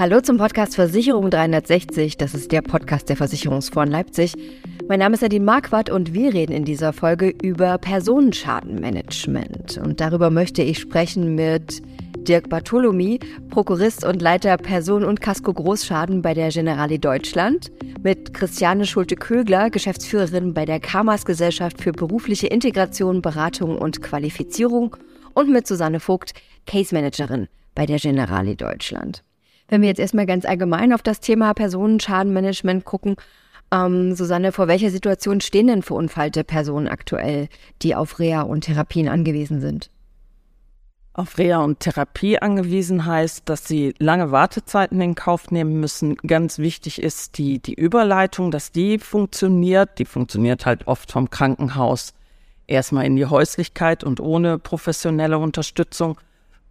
Hallo zum Podcast Versicherung 360. Das ist der Podcast der Versicherungsfonds Leipzig. Mein Name ist Nadine Marquardt und wir reden in dieser Folge über Personenschadenmanagement. Und darüber möchte ich sprechen mit Dirk Bartholomi, Prokurist und Leiter Personen- und Kasko-Großschaden bei der Generali Deutschland, mit Christiane Schulte-Kögler, Geschäftsführerin bei der Kamas Gesellschaft für berufliche Integration, Beratung und Qualifizierung und mit Susanne Vogt, Case Managerin bei der Generali Deutschland. Wenn wir jetzt erstmal ganz allgemein auf das Thema Personenschadenmanagement gucken, ähm, Susanne, vor welcher Situation stehen denn verunfallte Personen aktuell, die auf Reha und Therapien angewiesen sind? Auf Reha und Therapie angewiesen heißt, dass sie lange Wartezeiten in Kauf nehmen müssen. Ganz wichtig ist die, die Überleitung, dass die funktioniert. Die funktioniert halt oft vom Krankenhaus erstmal in die Häuslichkeit und ohne professionelle Unterstützung.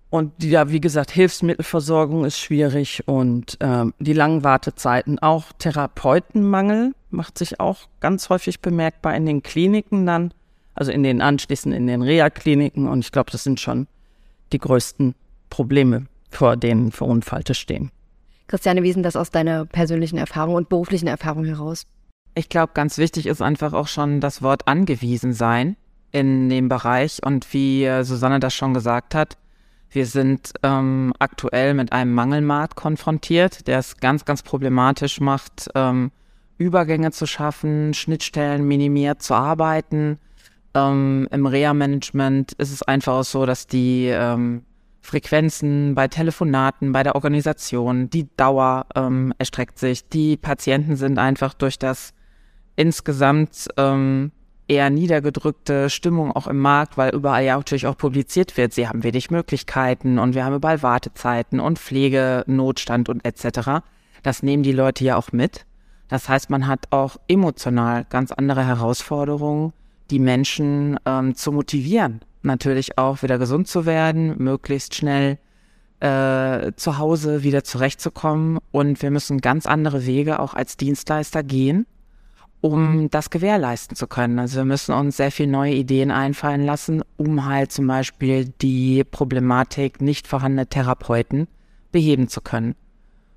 Und ja, wie gesagt, Hilfsmittelversorgung ist schwierig und ähm, die langen Wartezeiten. Auch Therapeutenmangel macht sich auch ganz häufig bemerkbar in den Kliniken dann, also in den anschließend in den Reha-Kliniken. Und ich glaube, das sind schon die größten Probleme, vor denen Verunfallte stehen. Christiane, wie ist das aus deiner persönlichen Erfahrung und beruflichen Erfahrung heraus? Ich glaube, ganz wichtig ist einfach auch schon das Wort angewiesen sein in dem Bereich. Und wie äh, Susanne das schon gesagt hat, wir sind ähm, aktuell mit einem Mangelmarkt konfrontiert, der es ganz, ganz problematisch macht, ähm, Übergänge zu schaffen, Schnittstellen minimiert zu arbeiten. Ähm, Im Reha-Management ist es einfach auch so, dass die ähm, Frequenzen bei Telefonaten, bei der Organisation, die Dauer ähm, erstreckt sich. Die Patienten sind einfach durch das insgesamt ähm, eher niedergedrückte Stimmung auch im Markt, weil überall ja natürlich auch publiziert wird, sie haben wenig Möglichkeiten und wir haben überall Wartezeiten und Pflegenotstand und etc. Das nehmen die Leute ja auch mit. Das heißt, man hat auch emotional ganz andere Herausforderungen, die Menschen ähm, zu motivieren, natürlich auch wieder gesund zu werden, möglichst schnell äh, zu Hause wieder zurechtzukommen. Und wir müssen ganz andere Wege auch als Dienstleister gehen, um mhm. das gewährleisten zu können. Also wir müssen uns sehr viele neue Ideen einfallen lassen, um halt zum Beispiel die Problematik nicht vorhandener Therapeuten beheben zu können.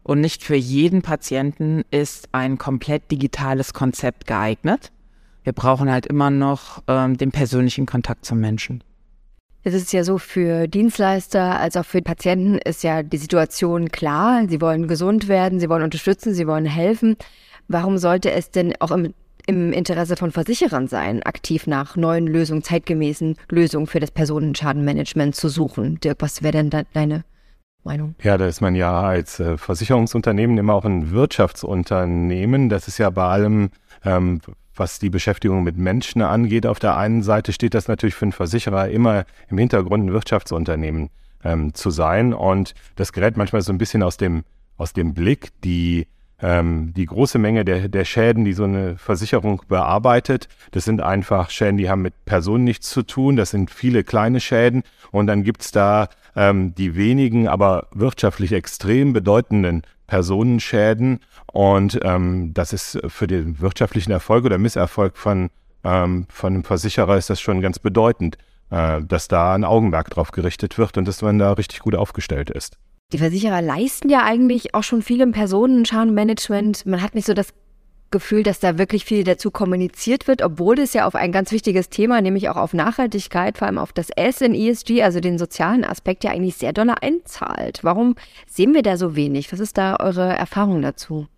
Und nicht für jeden Patienten ist ein komplett digitales Konzept geeignet. Wir brauchen halt immer noch ähm, den persönlichen Kontakt zum Menschen. Es ist ja so, für Dienstleister als auch für Patienten ist ja die Situation klar. Sie wollen gesund werden, sie wollen unterstützen, sie wollen helfen. Warum sollte es denn auch im, im Interesse von Versicherern sein, aktiv nach neuen Lösungen, zeitgemäßen Lösungen für das Personenschadenmanagement zu suchen? Dirk, was wäre denn deine Meinung? Ja, da ist man ja als äh, Versicherungsunternehmen immer auch ein Wirtschaftsunternehmen. Das ist ja bei allem, ähm, was die Beschäftigung mit Menschen angeht. Auf der einen Seite steht das natürlich für einen Versicherer immer im Hintergrund ein Wirtschaftsunternehmen ähm, zu sein. Und das gerät manchmal so ein bisschen aus dem, aus dem Blick, die ähm, die große Menge der, der Schäden, die so eine Versicherung bearbeitet, das sind einfach Schäden, die haben mit Personen nichts zu tun. Das sind viele kleine Schäden. Und dann gibt's da ähm, die wenigen, aber wirtschaftlich extrem bedeutenden Personenschäden. Und ähm, das ist für den wirtschaftlichen Erfolg oder Misserfolg von, ähm, von einem Versicherer ist das schon ganz bedeutend, äh, dass da ein Augenmerk drauf gerichtet wird und dass man da richtig gut aufgestellt ist. Die Versicherer leisten ja eigentlich auch schon viel im Personenschadenmanagement. Man hat nicht so das Gefühl, dass da wirklich viel dazu kommuniziert wird, obwohl es ja auf ein ganz wichtiges Thema, nämlich auch auf Nachhaltigkeit, vor allem auf das S in ESG, also den sozialen Aspekt, ja eigentlich sehr doll einzahlt. Warum sehen wir da so wenig? Was ist da eure Erfahrung dazu?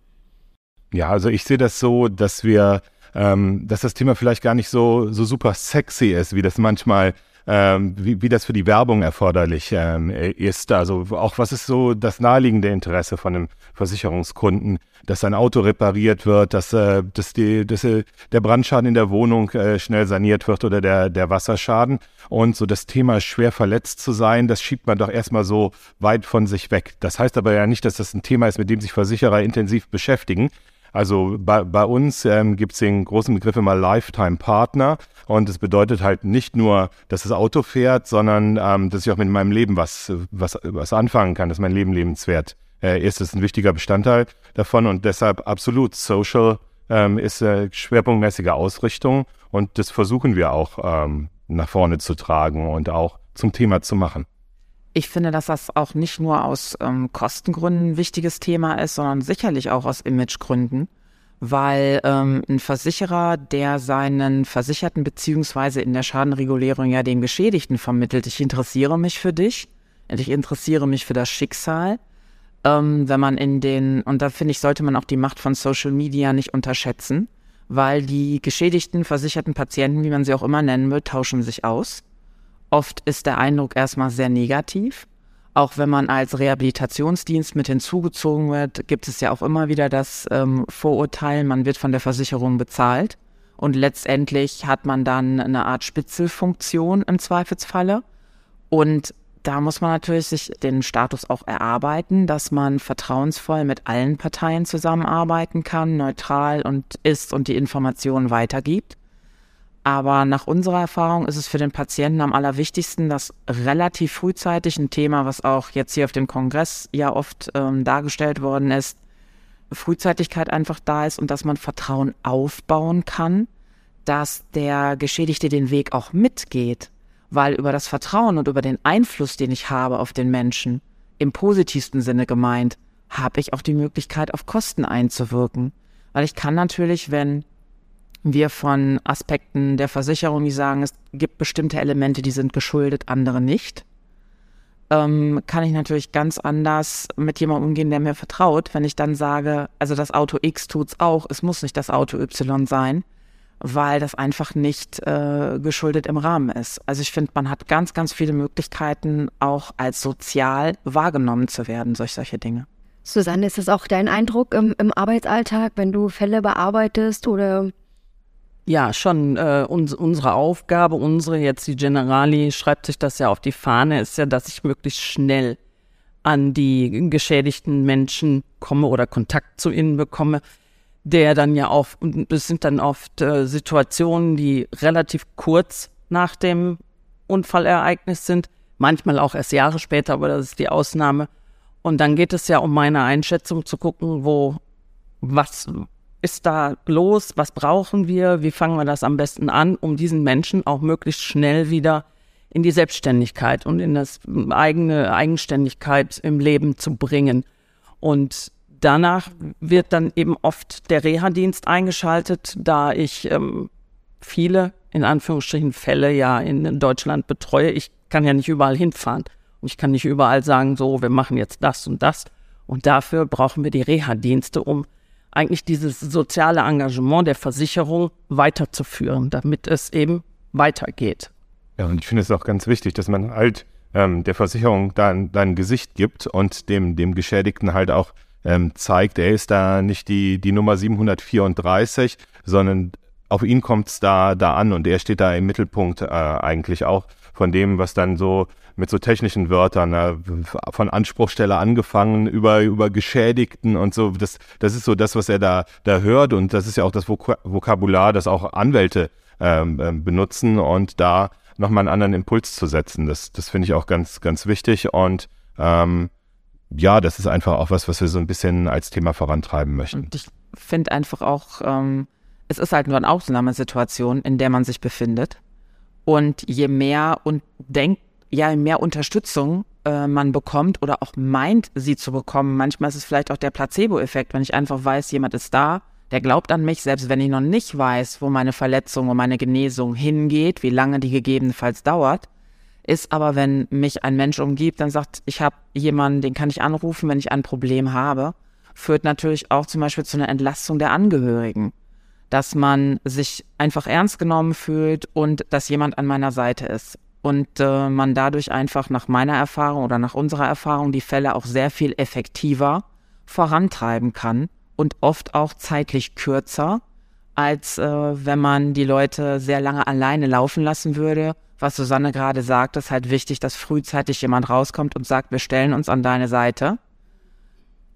Ja, also ich sehe das so, dass wir, ähm, dass das Thema vielleicht gar nicht so, so super sexy ist, wie das manchmal ähm, wie, wie das für die Werbung erforderlich ähm, ist. Also auch was ist so das naheliegende Interesse von einem Versicherungskunden, dass ein Auto repariert wird, dass, äh, dass, die, dass äh, der Brandschaden in der Wohnung äh, schnell saniert wird oder der, der Wasserschaden. Und so das Thema schwer verletzt zu sein, das schiebt man doch erstmal so weit von sich weg. Das heißt aber ja nicht, dass das ein Thema ist, mit dem sich Versicherer intensiv beschäftigen. Also bei, bei uns ähm, gibt es den großen Begriff immer Lifetime Partner. Und es bedeutet halt nicht nur, dass das Auto fährt, sondern ähm, dass ich auch mit meinem Leben was, was, was anfangen kann, dass mein Leben lebenswert äh, ist. Das ist ein wichtiger Bestandteil davon und deshalb absolut Social ähm, ist äh, schwerpunktmäßige Ausrichtung und das versuchen wir auch ähm, nach vorne zu tragen und auch zum Thema zu machen. Ich finde, dass das auch nicht nur aus ähm, Kostengründen ein wichtiges Thema ist, sondern sicherlich auch aus Imagegründen, weil ähm, ein Versicherer, der seinen Versicherten beziehungsweise in der Schadenregulierung ja dem Geschädigten vermittelt, ich interessiere mich für dich, ich interessiere mich für das Schicksal, ähm, wenn man in den, und da finde ich, sollte man auch die Macht von Social Media nicht unterschätzen, weil die geschädigten, versicherten Patienten, wie man sie auch immer nennen will, tauschen sich aus. Oft ist der Eindruck erstmal sehr negativ. Auch wenn man als Rehabilitationsdienst mit hinzugezogen wird, gibt es ja auch immer wieder das ähm, Vorurteil, man wird von der Versicherung bezahlt. Und letztendlich hat man dann eine Art Spitzelfunktion im Zweifelsfalle. Und da muss man natürlich sich den Status auch erarbeiten, dass man vertrauensvoll mit allen Parteien zusammenarbeiten kann, neutral und ist und die Informationen weitergibt. Aber nach unserer Erfahrung ist es für den Patienten am allerwichtigsten, dass relativ frühzeitig ein Thema, was auch jetzt hier auf dem Kongress ja oft ähm, dargestellt worden ist, Frühzeitigkeit einfach da ist und dass man Vertrauen aufbauen kann, dass der Geschädigte den Weg auch mitgeht, weil über das Vertrauen und über den Einfluss, den ich habe auf den Menschen, im positivsten Sinne gemeint, habe ich auch die Möglichkeit, auf Kosten einzuwirken. Weil ich kann natürlich, wenn wir von Aspekten der Versicherung, die sagen, es gibt bestimmte Elemente, die sind geschuldet, andere nicht, ähm, kann ich natürlich ganz anders mit jemandem umgehen, der mir vertraut, wenn ich dann sage, also das Auto X tut's auch, es muss nicht das Auto Y sein, weil das einfach nicht äh, geschuldet im Rahmen ist. Also ich finde, man hat ganz, ganz viele Möglichkeiten, auch als sozial wahrgenommen zu werden, solch solche Dinge. Susanne, ist das auch dein Eindruck im, im Arbeitsalltag, wenn du Fälle bearbeitest oder ja, schon äh, uns, unsere Aufgabe, unsere jetzt die Generali schreibt sich das ja auf die Fahne, ist ja, dass ich möglichst schnell an die geschädigten Menschen komme oder Kontakt zu ihnen bekomme, der dann ja auch, das sind dann oft äh, Situationen, die relativ kurz nach dem Unfallereignis sind, manchmal auch erst Jahre später, aber das ist die Ausnahme. Und dann geht es ja um meine Einschätzung zu gucken, wo, was, ist da los? Was brauchen wir? Wie fangen wir das am besten an, um diesen Menschen auch möglichst schnell wieder in die Selbstständigkeit und in das eigene Eigenständigkeit im Leben zu bringen? Und danach wird dann eben oft der Reha-Dienst eingeschaltet, da ich ähm, viele, in Anführungsstrichen, Fälle ja in Deutschland betreue. Ich kann ja nicht überall hinfahren. Und ich kann nicht überall sagen, so, wir machen jetzt das und das. Und dafür brauchen wir die Reha-Dienste, um eigentlich dieses soziale Engagement der Versicherung weiterzuführen, damit es eben weitergeht. Ja, und ich finde es auch ganz wichtig, dass man halt ähm, der Versicherung da, da ein Gesicht gibt und dem, dem Geschädigten halt auch ähm, zeigt, er ist da nicht die, die Nummer 734, sondern auf ihn kommt es da, da an und er steht da im Mittelpunkt äh, eigentlich auch von dem, was dann so mit so technischen Wörtern, äh, von Anspruchsteller angefangen über, über Geschädigten und so. Das, das ist so das, was er da, da hört und das ist ja auch das Vokabular, das auch Anwälte ähm, ähm, benutzen und da nochmal einen anderen Impuls zu setzen. Das, das finde ich auch ganz, ganz wichtig und ähm, ja, das ist einfach auch was, was wir so ein bisschen als Thema vorantreiben möchten. Und ich finde einfach auch, ähm, es ist halt nur eine Ausnahmesituation, in der man sich befindet. Und je mehr und denkt, ja, je mehr Unterstützung äh, man bekommt oder auch meint, sie zu bekommen, manchmal ist es vielleicht auch der Placebo-Effekt, wenn ich einfach weiß, jemand ist da, der glaubt an mich, selbst wenn ich noch nicht weiß, wo meine Verletzung und meine Genesung hingeht, wie lange die gegebenenfalls dauert, ist aber, wenn mich ein Mensch umgibt, dann sagt, ich habe jemanden, den kann ich anrufen, wenn ich ein Problem habe, führt natürlich auch zum Beispiel zu einer Entlastung der Angehörigen dass man sich einfach ernst genommen fühlt und dass jemand an meiner Seite ist. Und äh, man dadurch einfach nach meiner Erfahrung oder nach unserer Erfahrung die Fälle auch sehr viel effektiver vorantreiben kann und oft auch zeitlich kürzer, als äh, wenn man die Leute sehr lange alleine laufen lassen würde. Was Susanne gerade sagt, ist halt wichtig, dass frühzeitig jemand rauskommt und sagt, wir stellen uns an deine Seite.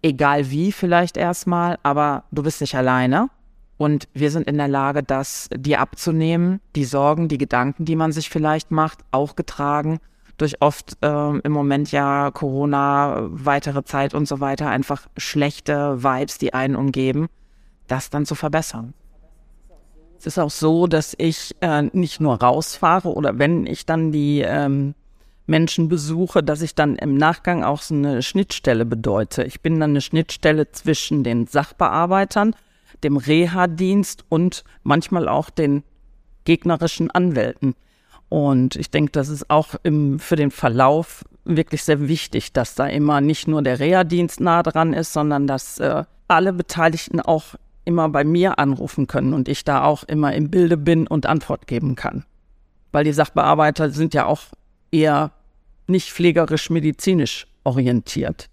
Egal wie vielleicht erstmal, aber du bist nicht alleine und wir sind in der Lage, das dir abzunehmen, die Sorgen, die Gedanken, die man sich vielleicht macht, auch getragen durch oft äh, im Moment ja Corona, weitere Zeit und so weiter, einfach schlechte Vibes, die einen umgeben, das dann zu verbessern. Es ist auch so, dass ich äh, nicht nur rausfahre oder wenn ich dann die ähm, Menschen besuche, dass ich dann im Nachgang auch so eine Schnittstelle bedeute. Ich bin dann eine Schnittstelle zwischen den Sachbearbeitern, dem Reha-Dienst und manchmal auch den gegnerischen Anwälten. Und ich denke, das ist auch im, für den Verlauf wirklich sehr wichtig, dass da immer nicht nur der Reha-Dienst nah dran ist, sondern dass äh, alle Beteiligten auch immer bei mir anrufen können und ich da auch immer im Bilde bin und Antwort geben kann. Weil die Sachbearbeiter sind ja auch eher nicht pflegerisch-medizinisch orientiert.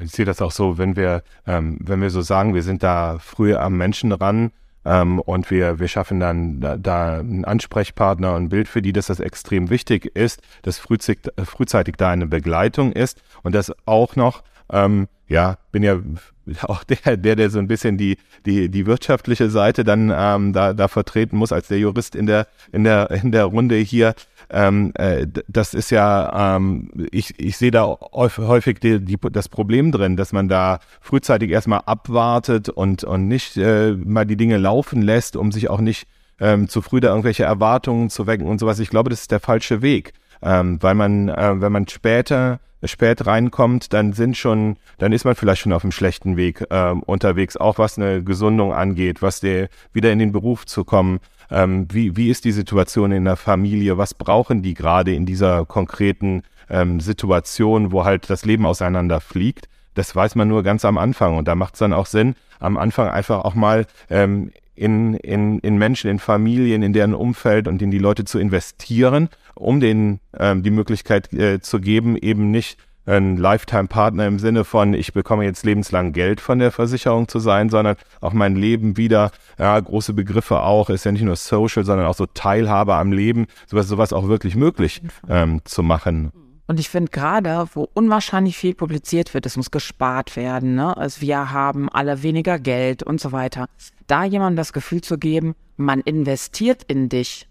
Ich sehe das auch so, wenn wir, ähm, wenn wir so sagen, wir sind da früher am Menschen ran, ähm, und wir, wir schaffen dann da, da einen Ansprechpartner und ein Bild für die, dass das extrem wichtig ist, dass frühzeitig, frühzeitig da eine Begleitung ist. Und dass auch noch, ähm, ja, bin ja auch der, der, der so ein bisschen die, die, die wirtschaftliche Seite dann ähm, da, da vertreten muss, als der Jurist in der, in der, in der Runde hier. Ähm, äh, das ist ja, ähm, ich, ich sehe da häufig die, die, das Problem drin, dass man da frühzeitig erstmal abwartet und, und nicht äh, mal die Dinge laufen lässt, um sich auch nicht ähm, zu früh da irgendwelche Erwartungen zu wecken und sowas. Ich glaube, das ist der falsche Weg, ähm, weil man, äh, wenn man später spät reinkommt, dann sind schon, dann ist man vielleicht schon auf einem schlechten Weg äh, unterwegs, auch was eine Gesundung angeht, was der wieder in den Beruf zu kommen. Ähm, wie, wie ist die Situation in der Familie? Was brauchen die gerade in dieser konkreten ähm, Situation, wo halt das Leben auseinander fliegt? Das weiß man nur ganz am Anfang und da macht es dann auch Sinn, am Anfang einfach auch mal ähm, in, in, in Menschen, in Familien, in deren Umfeld und in die Leute zu investieren, um denen ähm, die Möglichkeit äh, zu geben, eben nicht ein Lifetime-Partner im Sinne von, ich bekomme jetzt lebenslang Geld von der Versicherung zu sein, sondern auch mein Leben wieder, ja, große Begriffe auch, ist ja nicht nur Social, sondern auch so Teilhabe am Leben, sowas, sowas auch wirklich möglich ähm, zu machen. Und ich finde gerade, wo unwahrscheinlich viel publiziert wird, es muss gespart werden, ne? Also wir haben alle weniger Geld und so weiter. Da jemandem das Gefühl zu geben, man investiert in dich,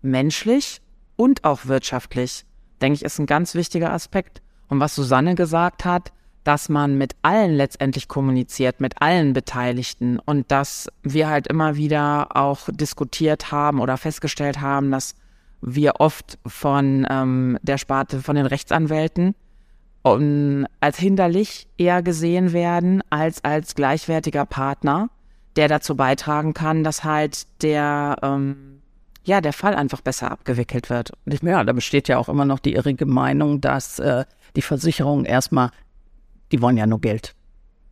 menschlich und auch wirtschaftlich, denke ich, ist ein ganz wichtiger Aspekt. Und was Susanne gesagt hat, dass man mit allen letztendlich kommuniziert, mit allen Beteiligten und dass wir halt immer wieder auch diskutiert haben oder festgestellt haben, dass wir oft von ähm, der Sparte von den Rechtsanwälten um, als hinderlich eher gesehen werden als als gleichwertiger Partner, der dazu beitragen kann, dass halt der ähm, ja der Fall einfach besser abgewickelt wird. Ja, da besteht ja auch immer noch die irrige Meinung, dass äh, die Versicherungen erstmal, die wollen ja nur Geld,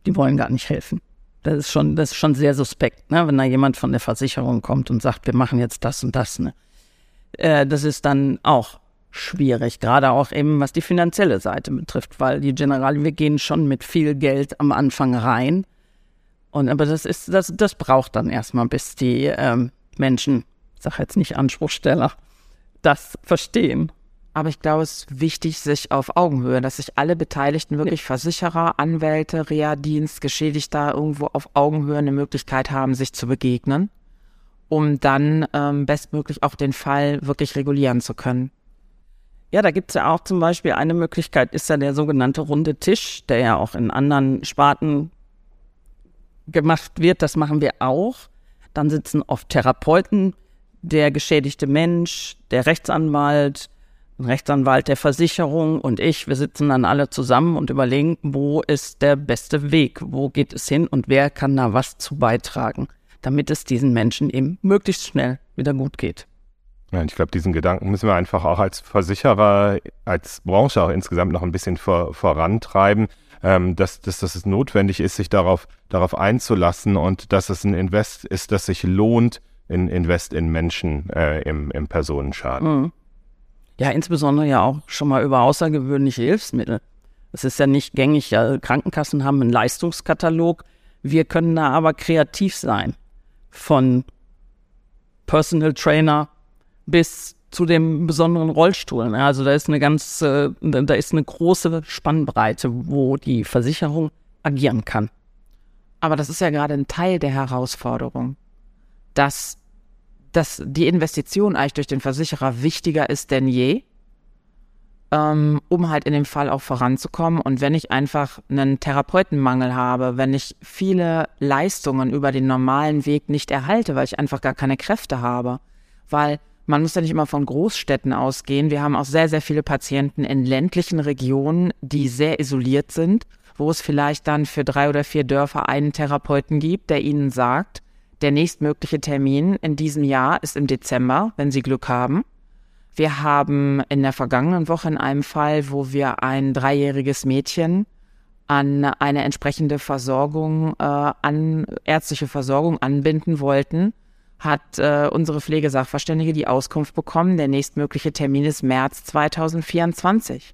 die wollen gar nicht helfen. Das ist schon, das ist schon sehr suspekt, ne? wenn da jemand von der Versicherung kommt und sagt, wir machen jetzt das und das. Ne? Äh, das ist dann auch schwierig, gerade auch eben was die finanzielle Seite betrifft, weil die Generali, wir gehen schon mit viel Geld am Anfang rein. Und aber das ist, das, das braucht dann erstmal, bis die ähm, Menschen, ich sage jetzt nicht Anspruchsteller, das verstehen. Aber ich glaube, es ist wichtig, sich auf Augenhöhe, dass sich alle Beteiligten, wirklich Versicherer, Anwälte, Reha-Dienst, Geschädigter irgendwo auf Augenhöhe eine Möglichkeit haben, sich zu begegnen um dann ähm, bestmöglich auch den Fall wirklich regulieren zu können. Ja, da gibt's ja auch zum Beispiel eine Möglichkeit, ist ja der sogenannte runde Tisch, der ja auch in anderen Sparten gemacht wird. Das machen wir auch. Dann sitzen oft Therapeuten, der geschädigte Mensch, der Rechtsanwalt, ein Rechtsanwalt der Versicherung und ich. Wir sitzen dann alle zusammen und überlegen, wo ist der beste Weg, wo geht es hin und wer kann da was zu beitragen damit es diesen Menschen eben möglichst schnell wieder gut geht. Ja, ich glaube, diesen Gedanken müssen wir einfach auch als Versicherer, als Branche auch insgesamt noch ein bisschen vor, vorantreiben, ähm, dass, dass, dass es notwendig ist, sich darauf, darauf einzulassen und dass es ein Invest ist, das sich lohnt, in Invest in Menschen äh, im, im Personenschaden. Mhm. Ja, insbesondere ja auch schon mal über außergewöhnliche Hilfsmittel. Es ist ja nicht gängig, ja, Krankenkassen haben einen Leistungskatalog, wir können da aber kreativ sein von Personal Trainer bis zu dem besonderen Rollstuhl. Also da ist eine ganz, da ist eine große Spannbreite, wo die Versicherung agieren kann. Aber das ist ja gerade ein Teil der Herausforderung, dass, dass die Investition eigentlich durch den Versicherer wichtiger ist denn je um halt in dem Fall auch voranzukommen. Und wenn ich einfach einen Therapeutenmangel habe, wenn ich viele Leistungen über den normalen Weg nicht erhalte, weil ich einfach gar keine Kräfte habe, weil man muss ja nicht immer von Großstädten ausgehen. Wir haben auch sehr, sehr viele Patienten in ländlichen Regionen, die sehr isoliert sind, wo es vielleicht dann für drei oder vier Dörfer einen Therapeuten gibt, der ihnen sagt, der nächstmögliche Termin in diesem Jahr ist im Dezember, wenn Sie Glück haben. Wir haben in der vergangenen Woche in einem Fall, wo wir ein dreijähriges Mädchen an eine entsprechende Versorgung, äh, an ärztliche Versorgung anbinden wollten, hat äh, unsere Pflegesachverständige die Auskunft bekommen, der nächstmögliche Termin ist März 2024.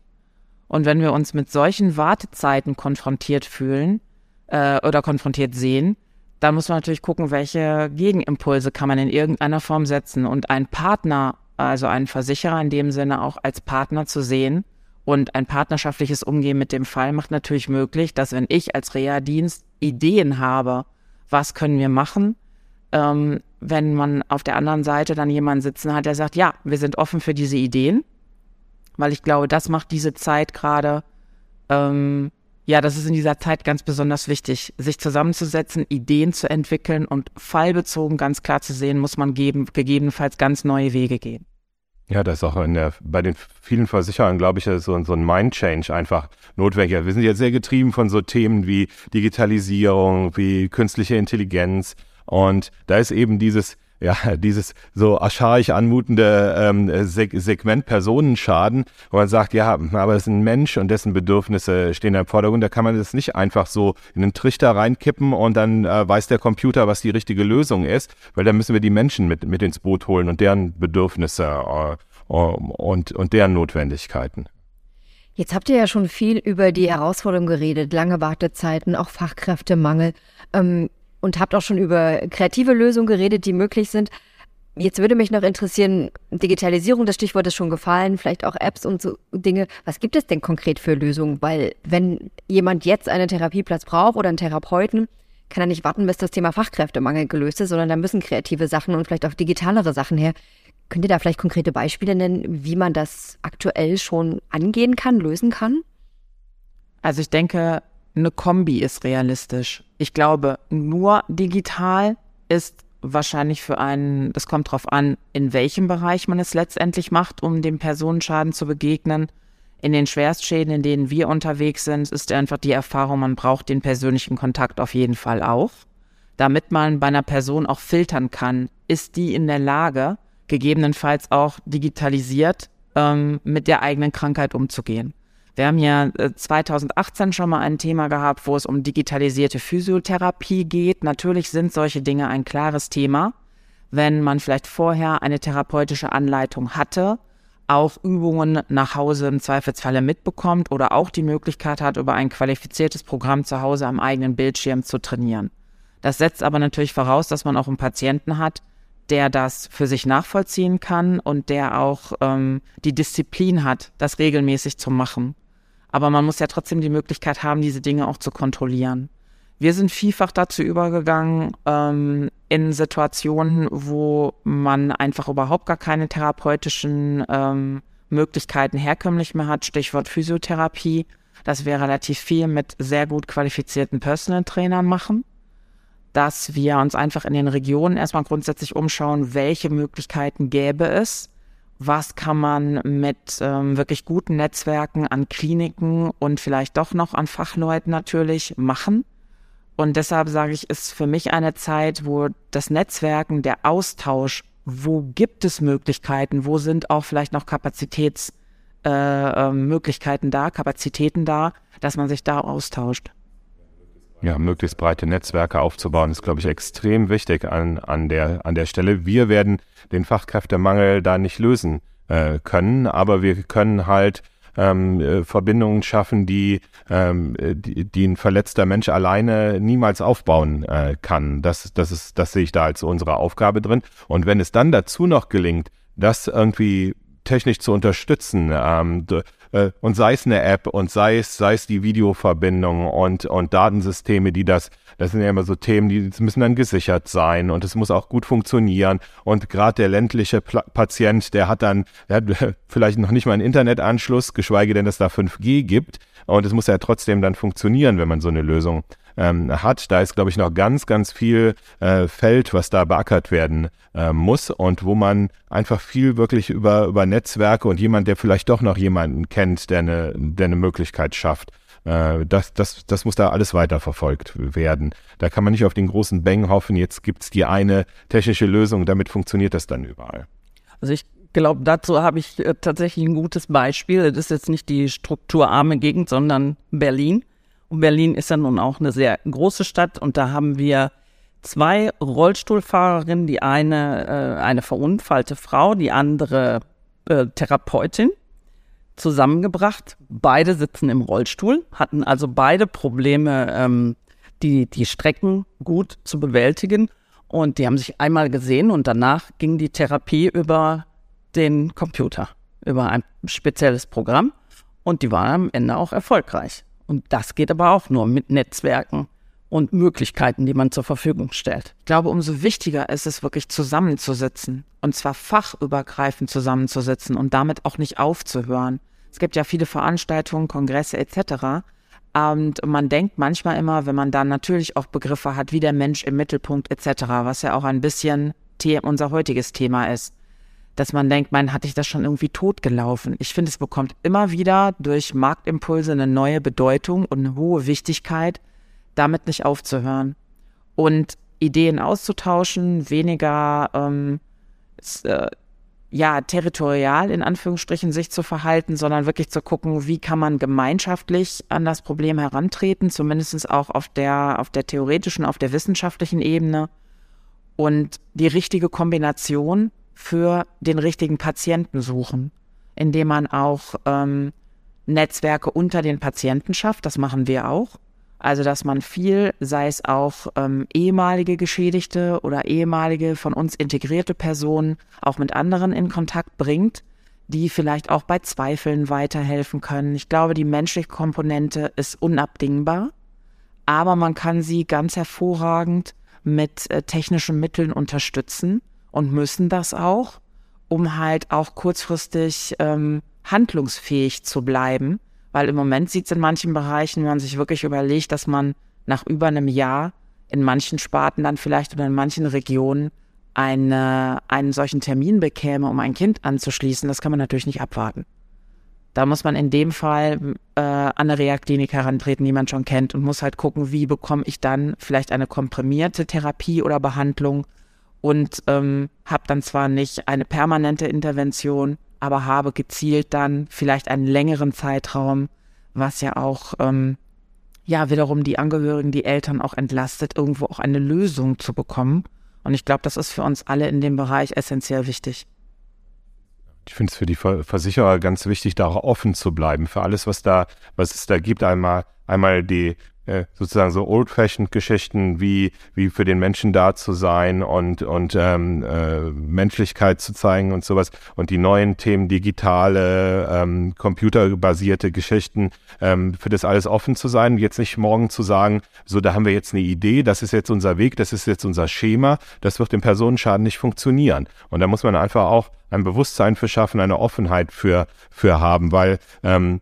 Und wenn wir uns mit solchen Wartezeiten konfrontiert fühlen äh, oder konfrontiert sehen, dann muss man natürlich gucken, welche Gegenimpulse kann man in irgendeiner Form setzen. Und ein Partner, also einen Versicherer in dem Sinne auch als Partner zu sehen. Und ein partnerschaftliches Umgehen mit dem Fall macht natürlich möglich, dass wenn ich als Reha-Dienst Ideen habe, was können wir machen, ähm, wenn man auf der anderen Seite dann jemanden sitzen hat, der sagt, ja, wir sind offen für diese Ideen, weil ich glaube, das macht diese Zeit gerade, ähm, ja, das ist in dieser Zeit ganz besonders wichtig, sich zusammenzusetzen, Ideen zu entwickeln und fallbezogen ganz klar zu sehen, muss man geben, gegebenenfalls ganz neue Wege gehen. Ja, das ist auch in der, bei den vielen Versicherern, glaube ich, so, so ein Mind-Change einfach notwendig. Wir sind jetzt sehr getrieben von so Themen wie Digitalisierung, wie künstliche Intelligenz, und da ist eben dieses, ja, dieses so archaisch anmutende ähm, Seg Segment Personenschaden, wo man sagt, ja, aber es ist ein Mensch und dessen Bedürfnisse stehen da im Vordergrund. Da kann man das nicht einfach so in einen Trichter reinkippen und dann äh, weiß der Computer, was die richtige Lösung ist, weil da müssen wir die Menschen mit, mit ins Boot holen und deren Bedürfnisse äh, und, und deren Notwendigkeiten. Jetzt habt ihr ja schon viel über die Herausforderungen geredet, lange Wartezeiten, auch Fachkräftemangel. Ähm, und habt auch schon über kreative Lösungen geredet, die möglich sind. Jetzt würde mich noch interessieren, Digitalisierung, das Stichwort ist schon gefallen, vielleicht auch Apps und so Dinge. Was gibt es denn konkret für Lösungen? Weil wenn jemand jetzt einen Therapieplatz braucht oder einen Therapeuten, kann er nicht warten, bis das Thema Fachkräftemangel gelöst ist, sondern da müssen kreative Sachen und vielleicht auch digitalere Sachen her. Könnt ihr da vielleicht konkrete Beispiele nennen, wie man das aktuell schon angehen kann, lösen kann? Also ich denke, eine Kombi ist realistisch. Ich glaube, nur digital ist wahrscheinlich für einen, das kommt drauf an, in welchem Bereich man es letztendlich macht, um dem Personenschaden zu begegnen. In den Schwerstschäden, in denen wir unterwegs sind, ist einfach die Erfahrung, man braucht den persönlichen Kontakt auf jeden Fall auch, damit man bei einer Person auch filtern kann, ist die in der Lage, gegebenenfalls auch digitalisiert ähm, mit der eigenen Krankheit umzugehen. Wir haben ja 2018 äh, schon mal ein Thema gehabt, wo es um digitalisierte Physiotherapie geht. Natürlich sind solche Dinge ein klares Thema. Wenn man vielleicht vorher eine therapeutische Anleitung hatte, auch Übungen nach Hause im Zweifelsfalle mitbekommt oder auch die Möglichkeit hat, über ein qualifiziertes Programm zu Hause am eigenen Bildschirm zu trainieren. Das setzt aber natürlich voraus, dass man auch einen Patienten hat, der das für sich nachvollziehen kann und der auch ähm, die Disziplin hat, das regelmäßig zu machen. Aber man muss ja trotzdem die Möglichkeit haben, diese Dinge auch zu kontrollieren. Wir sind vielfach dazu übergegangen, ähm, in Situationen, wo man einfach überhaupt gar keine therapeutischen ähm, Möglichkeiten herkömmlich mehr hat, Stichwort Physiotherapie, dass wir relativ viel mit sehr gut qualifizierten Personal Trainern machen, dass wir uns einfach in den Regionen erstmal grundsätzlich umschauen, welche Möglichkeiten gäbe es, was kann man mit ähm, wirklich guten Netzwerken an Kliniken und vielleicht doch noch an Fachleuten natürlich machen. Und deshalb sage ich, ist für mich eine Zeit, wo das Netzwerken, der Austausch, wo gibt es Möglichkeiten, wo sind auch vielleicht noch Kapazitätsmöglichkeiten äh, äh, da, Kapazitäten da, dass man sich da austauscht ja, möglichst breite Netzwerke aufzubauen, ist, glaube ich, extrem wichtig an, an, der, an der Stelle. Wir werden den Fachkräftemangel da nicht lösen äh, können, aber wir können halt ähm, äh, Verbindungen schaffen, die, ähm, die, die, ein verletzter Mensch alleine niemals aufbauen äh, kann. Das, das, ist, das sehe ich da als unsere Aufgabe drin. Und wenn es dann dazu noch gelingt, das irgendwie technisch zu unterstützen, ähm, äh, und sei es eine App und sei es, sei es die Videoverbindung und, und Datensysteme, die das, das sind ja immer so Themen, die müssen dann gesichert sein und es muss auch gut funktionieren. Und gerade der ländliche Pla Patient, der hat dann, der hat vielleicht noch nicht mal einen Internetanschluss, geschweige denn, dass da 5G gibt. Und es muss ja trotzdem dann funktionieren, wenn man so eine Lösung ähm, hat. Da ist, glaube ich, noch ganz, ganz viel äh, Feld, was da beackert werden äh, muss und wo man einfach viel wirklich über, über Netzwerke und jemand, der vielleicht doch noch jemanden kennt, der eine, der eine Möglichkeit schafft. Äh, das, das, das muss da alles weiterverfolgt werden. Da kann man nicht auf den großen Bang hoffen, jetzt gibt es die eine technische Lösung, damit funktioniert das dann überall. Also ich glaube, dazu habe ich äh, tatsächlich ein gutes Beispiel. Das ist jetzt nicht die strukturarme Gegend, sondern Berlin. Und Berlin ist ja nun auch eine sehr große Stadt und da haben wir zwei Rollstuhlfahrerinnen, die eine äh, eine verunfallte Frau, die andere äh, Therapeutin zusammengebracht. Beide sitzen im Rollstuhl, hatten also beide Probleme, ähm, die, die Strecken gut zu bewältigen. Und die haben sich einmal gesehen und danach ging die Therapie über den Computer, über ein spezielles Programm. Und die waren am Ende auch erfolgreich. Und das geht aber auch nur mit Netzwerken und Möglichkeiten, die man zur Verfügung stellt. Ich glaube, umso wichtiger ist es wirklich zusammenzusitzen und zwar fachübergreifend zusammenzusitzen und damit auch nicht aufzuhören. Es gibt ja viele Veranstaltungen, Kongresse etc. Und man denkt manchmal immer, wenn man dann natürlich auch Begriffe hat, wie der Mensch im Mittelpunkt etc., was ja auch ein bisschen unser heutiges Thema ist, dass man denkt, man hatte ich das schon irgendwie totgelaufen. Ich finde, es bekommt immer wieder durch Marktimpulse eine neue Bedeutung und eine hohe Wichtigkeit, damit nicht aufzuhören und Ideen auszutauschen, weniger ähm, äh, ja territorial in Anführungsstrichen sich zu verhalten, sondern wirklich zu gucken, wie kann man gemeinschaftlich an das Problem herantreten, zumindest auch auf der auf der theoretischen, auf der wissenschaftlichen Ebene und die richtige Kombination für den richtigen Patienten suchen, indem man auch ähm, Netzwerke unter den Patienten schafft. Das machen wir auch also, dass man viel, sei es auch ähm, ehemalige Geschädigte oder ehemalige von uns integrierte Personen, auch mit anderen in Kontakt bringt, die vielleicht auch bei Zweifeln weiterhelfen können. Ich glaube, die menschliche Komponente ist unabdingbar, aber man kann sie ganz hervorragend mit äh, technischen Mitteln unterstützen und müssen das auch, um halt auch kurzfristig ähm, handlungsfähig zu bleiben weil im Moment sieht es in manchen Bereichen, wenn man sich wirklich überlegt, dass man nach über einem Jahr in manchen Sparten dann vielleicht oder in manchen Regionen eine, einen solchen Termin bekäme, um ein Kind anzuschließen, das kann man natürlich nicht abwarten. Da muss man in dem Fall äh, an eine Reha-Klinik herantreten, die man schon kennt und muss halt gucken, wie bekomme ich dann vielleicht eine komprimierte Therapie oder Behandlung und ähm, habe dann zwar nicht eine permanente Intervention, aber habe gezielt dann vielleicht einen längeren Zeitraum, was ja auch ähm, ja wiederum die Angehörigen, die Eltern auch entlastet, irgendwo auch eine Lösung zu bekommen. Und ich glaube, das ist für uns alle in dem Bereich essentiell wichtig. Ich finde es für die Versicherer ganz wichtig, da offen zu bleiben für alles, was da, was es da gibt. Einmal, einmal die sozusagen so old-fashioned-Geschichten wie, wie für den Menschen da zu sein und, und ähm, äh, Menschlichkeit zu zeigen und sowas. Und die neuen Themen, digitale, ähm, computerbasierte Geschichten, ähm, für das alles offen zu sein. Jetzt nicht morgen zu sagen, so, da haben wir jetzt eine Idee, das ist jetzt unser Weg, das ist jetzt unser Schema, das wird im Personenschaden nicht funktionieren. Und da muss man einfach auch ein Bewusstsein für schaffen, eine Offenheit für, für haben, weil ähm,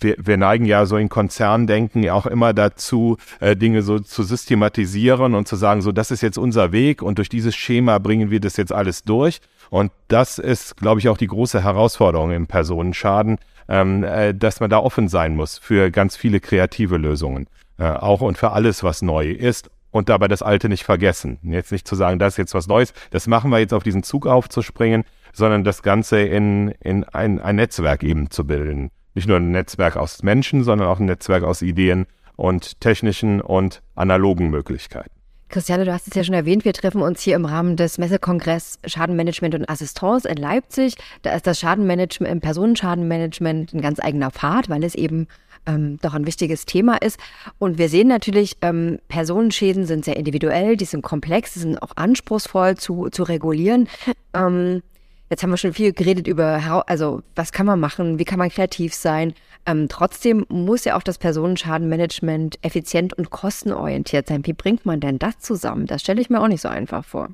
wir, wir neigen ja so in Konzerndenken ja auch immer dazu, äh, Dinge so zu systematisieren und zu sagen, so das ist jetzt unser Weg und durch dieses Schema bringen wir das jetzt alles durch. Und das ist, glaube ich, auch die große Herausforderung im Personenschaden, ähm, äh, dass man da offen sein muss für ganz viele kreative Lösungen. Äh, auch und für alles, was neu ist und dabei das Alte nicht vergessen. Jetzt nicht zu sagen, das ist jetzt was Neues, das machen wir jetzt auf diesen Zug aufzuspringen, sondern das Ganze in, in ein, ein Netzwerk eben zu bilden nicht nur ein Netzwerk aus Menschen, sondern auch ein Netzwerk aus Ideen und technischen und analogen Möglichkeiten. Christiane, du hast es ja schon erwähnt, wir treffen uns hier im Rahmen des Messekongress Schadenmanagement und Assistance in Leipzig. Da ist das Schadenmanagement, Personenschadenmanagement ein ganz eigener Pfad, weil es eben ähm, doch ein wichtiges Thema ist. Und wir sehen natürlich, ähm, Personenschäden sind sehr individuell, die sind komplex, die sind auch anspruchsvoll zu, zu regulieren. Ähm, Jetzt haben wir schon viel geredet über, also was kann man machen, wie kann man kreativ sein. Ähm, trotzdem muss ja auch das Personenschadenmanagement effizient und kostenorientiert sein. Wie bringt man denn das zusammen? Das stelle ich mir auch nicht so einfach vor.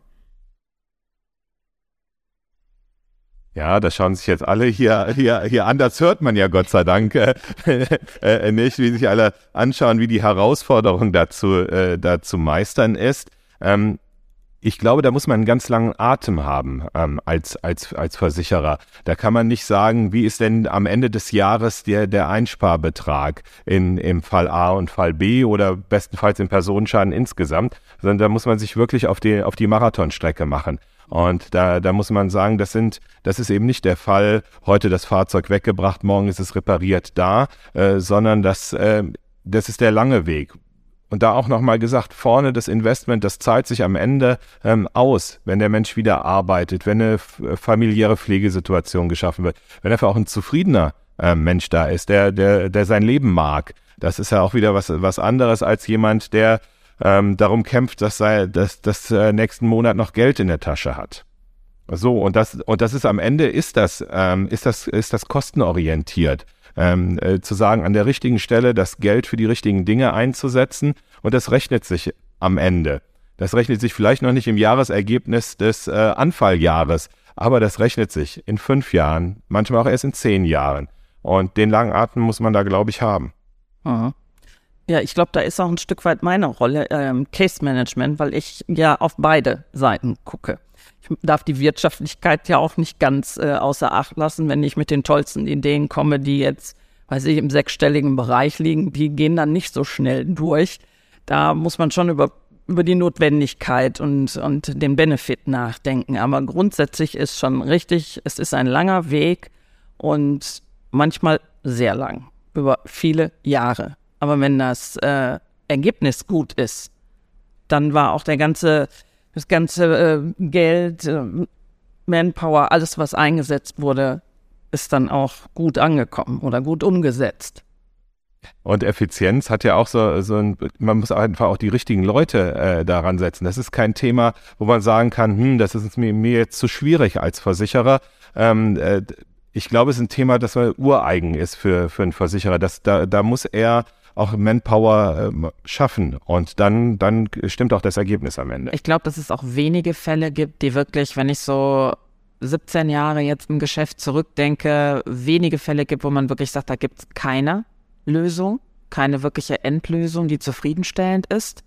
Ja, das schauen sich jetzt alle hier, hier, hier an. Das hört man ja Gott sei Dank äh, äh, nicht, wie sich alle anschauen, wie die Herausforderung dazu, äh, dazu meistern ist. Ähm, ich glaube, da muss man einen ganz langen Atem haben ähm, als, als, als Versicherer. Da kann man nicht sagen, wie ist denn am Ende des Jahres der, der Einsparbetrag in, im Fall A und Fall B oder bestenfalls im Personenschaden insgesamt, sondern da muss man sich wirklich auf die, auf die Marathonstrecke machen. Und da, da muss man sagen, das sind, das ist eben nicht der Fall, heute das Fahrzeug weggebracht, morgen ist es repariert da, äh, sondern das, äh, das ist der lange Weg. Und da auch nochmal gesagt, vorne das Investment, das zahlt sich am Ende ähm, aus, wenn der Mensch wieder arbeitet, wenn eine familiäre Pflegesituation geschaffen wird, wenn einfach auch ein zufriedener äh, Mensch da ist, der, der, der sein Leben mag. Das ist ja auch wieder was, was anderes als jemand, der ähm, darum kämpft, dass er dass, dass, äh, nächsten Monat noch Geld in der Tasche hat. So, und das, und das ist am Ende, ist das, ähm, ist das, ist das kostenorientiert. Ähm, äh, zu sagen, an der richtigen Stelle das Geld für die richtigen Dinge einzusetzen und das rechnet sich am Ende. Das rechnet sich vielleicht noch nicht im Jahresergebnis des äh, Anfalljahres, aber das rechnet sich in fünf Jahren, manchmal auch erst in zehn Jahren. Und den langen Atem muss man da, glaube ich, haben. Aha. Ja, ich glaube, da ist auch ein Stück weit meine Rolle ähm, Case Management, weil ich ja auf beide Seiten gucke. Ich darf die Wirtschaftlichkeit ja auch nicht ganz äh, außer Acht lassen, wenn ich mit den tollsten Ideen komme, die jetzt, weiß ich, im sechsstelligen Bereich liegen, die gehen dann nicht so schnell durch. Da muss man schon über über die Notwendigkeit und, und den Benefit nachdenken. Aber grundsätzlich ist schon richtig, es ist ein langer Weg und manchmal sehr lang, über viele Jahre. Aber wenn das äh, Ergebnis gut ist, dann war auch der ganze, das ganze äh, Geld, äh, Manpower, alles, was eingesetzt wurde, ist dann auch gut angekommen oder gut umgesetzt. Und Effizienz hat ja auch so, so ein, man muss einfach auch die richtigen Leute äh, daran setzen. Das ist kein Thema, wo man sagen kann, hm, das ist mir, mir jetzt zu schwierig als Versicherer. Ähm, äh, ich glaube, es ist ein Thema, das ureigen ist für, für einen Versicherer. Das, da, da muss er auch Manpower äh, schaffen. Und dann, dann stimmt auch das Ergebnis am Ende. Ich glaube, dass es auch wenige Fälle gibt, die wirklich, wenn ich so 17 Jahre jetzt im Geschäft zurückdenke, wenige Fälle gibt, wo man wirklich sagt, da gibt es keine Lösung, keine wirkliche Endlösung, die zufriedenstellend ist.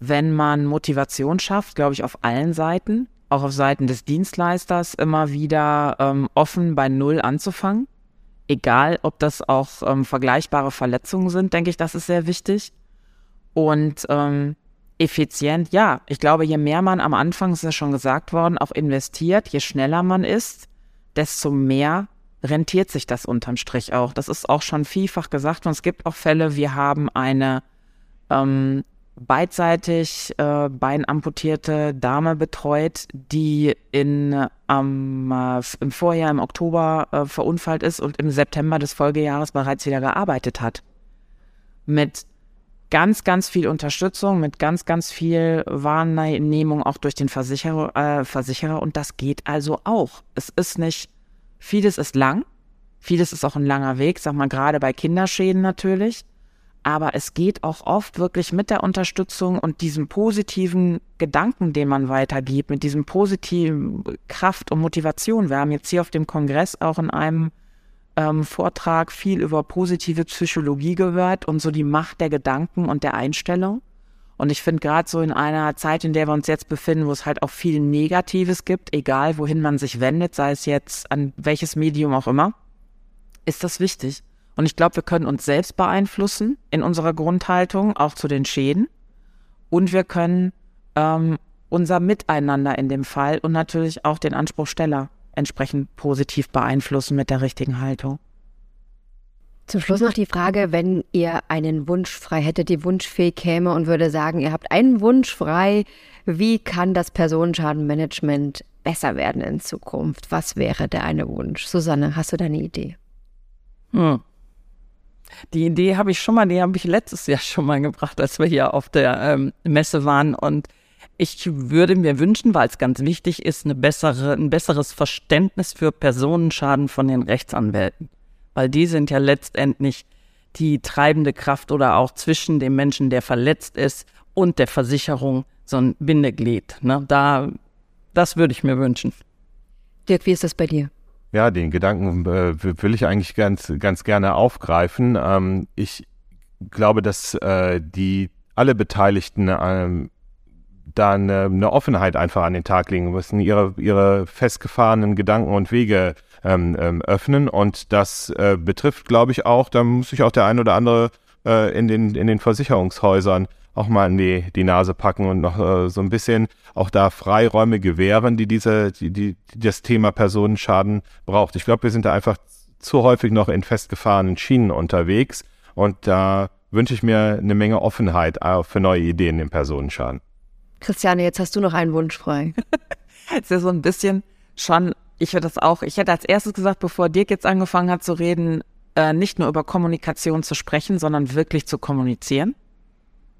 Wenn man Motivation schafft, glaube ich, auf allen Seiten, auch auf Seiten des Dienstleisters, immer wieder ähm, offen bei Null anzufangen egal ob das auch ähm, vergleichbare Verletzungen sind, denke ich, das ist sehr wichtig. Und ähm, effizient, ja, ich glaube, je mehr man am Anfang, ist ja schon gesagt worden, auch investiert, je schneller man ist, desto mehr rentiert sich das unterm Strich auch. Das ist auch schon vielfach gesagt und es gibt auch Fälle, wir haben eine ähm, beidseitig äh, beinamputierte Dame betreut, die in, ähm, äh, im Vorjahr, im Oktober äh, verunfallt ist und im September des Folgejahres bereits wieder gearbeitet hat. Mit ganz, ganz viel Unterstützung, mit ganz, ganz viel Wahrnehmung auch durch den Versicherer, äh, Versicherer und das geht also auch. Es ist nicht, vieles ist lang, vieles ist auch ein langer Weg, sag mal gerade bei Kinderschäden natürlich aber es geht auch oft wirklich mit der Unterstützung und diesem positiven Gedanken, den man weitergibt, mit diesem positiven Kraft und Motivation. Wir haben jetzt hier auf dem Kongress auch in einem ähm, Vortrag viel über positive Psychologie gehört und so die Macht der Gedanken und der Einstellung. Und ich finde gerade so in einer Zeit, in der wir uns jetzt befinden, wo es halt auch viel Negatives gibt, egal wohin man sich wendet, sei es jetzt an welches Medium auch immer, ist das wichtig. Und ich glaube, wir können uns selbst beeinflussen in unserer Grundhaltung, auch zu den Schäden. Und wir können ähm, unser Miteinander in dem Fall und natürlich auch den Anspruchsteller entsprechend positiv beeinflussen mit der richtigen Haltung. Zum Schluss noch die Frage, wenn ihr einen Wunsch frei hättet, die Wunschfee käme und würde sagen, ihr habt einen Wunsch frei, wie kann das Personenschadenmanagement besser werden in Zukunft? Was wäre der eine Wunsch? Susanne, hast du da eine Idee? Hm. Die Idee habe ich schon mal, die habe ich letztes Jahr schon mal gebracht, als wir hier auf der ähm, Messe waren. Und ich würde mir wünschen, weil es ganz wichtig ist, eine bessere, ein besseres Verständnis für Personenschaden von den Rechtsanwälten. Weil die sind ja letztendlich die treibende Kraft oder auch zwischen dem Menschen, der verletzt ist, und der Versicherung so ein Bindeglied. Ne? Da, das würde ich mir wünschen. Dirk, wie ist das bei dir? Ja, den Gedanken äh, will ich eigentlich ganz, ganz gerne aufgreifen. Ähm, ich glaube, dass äh, die alle Beteiligten ähm, da eine, eine, Offenheit einfach an den Tag legen müssen, ihre, ihre festgefahrenen Gedanken und Wege ähm, ähm, öffnen. Und das äh, betrifft, glaube ich, auch, da muss sich auch der ein oder andere äh, in, den, in den Versicherungshäusern auch mal in die, die Nase packen und noch äh, so ein bisschen auch da Freiräume gewähren, die diese, die, die, die das Thema Personenschaden braucht. Ich glaube, wir sind da einfach zu häufig noch in festgefahrenen Schienen unterwegs und da wünsche ich mir eine Menge Offenheit äh, für neue Ideen im Personenschaden. Christiane, jetzt hast du noch einen Wunsch frei. Es ist ja so ein bisschen schon, ich hätte das auch, ich hätte als erstes gesagt, bevor Dirk jetzt angefangen hat zu reden, äh, nicht nur über Kommunikation zu sprechen, sondern wirklich zu kommunizieren.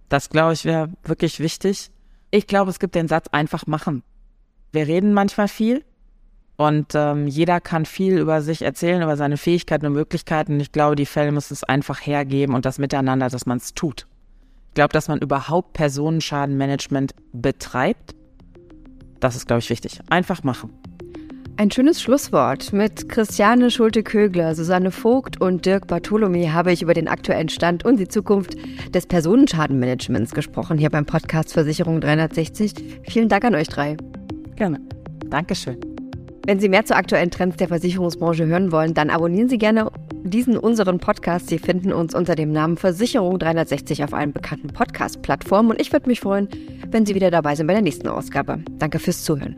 Das, glaube ich, wäre wirklich wichtig. Ich glaube, es gibt den Satz einfach machen. Wir reden manchmal viel und ähm, jeder kann viel über sich erzählen, über seine Fähigkeiten und Möglichkeiten. Ich glaube, die Fälle müssen es einfach hergeben und das Miteinander, dass man es tut. Ich glaube, dass man überhaupt Personenschadenmanagement betreibt. Das ist, glaube ich, wichtig. Einfach machen. Ein schönes Schlusswort. Mit Christiane Schulte-Kögler, Susanne Vogt und Dirk Bartholomew habe ich über den aktuellen Stand und die Zukunft des Personenschadenmanagements gesprochen, hier beim Podcast Versicherung 360. Vielen Dank an euch drei. Gerne. Dankeschön. Wenn Sie mehr zu aktuellen Trends der Versicherungsbranche hören wollen, dann abonnieren Sie gerne diesen unseren Podcast. Sie finden uns unter dem Namen Versicherung 360 auf allen bekannten Podcast-Plattformen und ich würde mich freuen, wenn Sie wieder dabei sind bei der nächsten Ausgabe. Danke fürs Zuhören.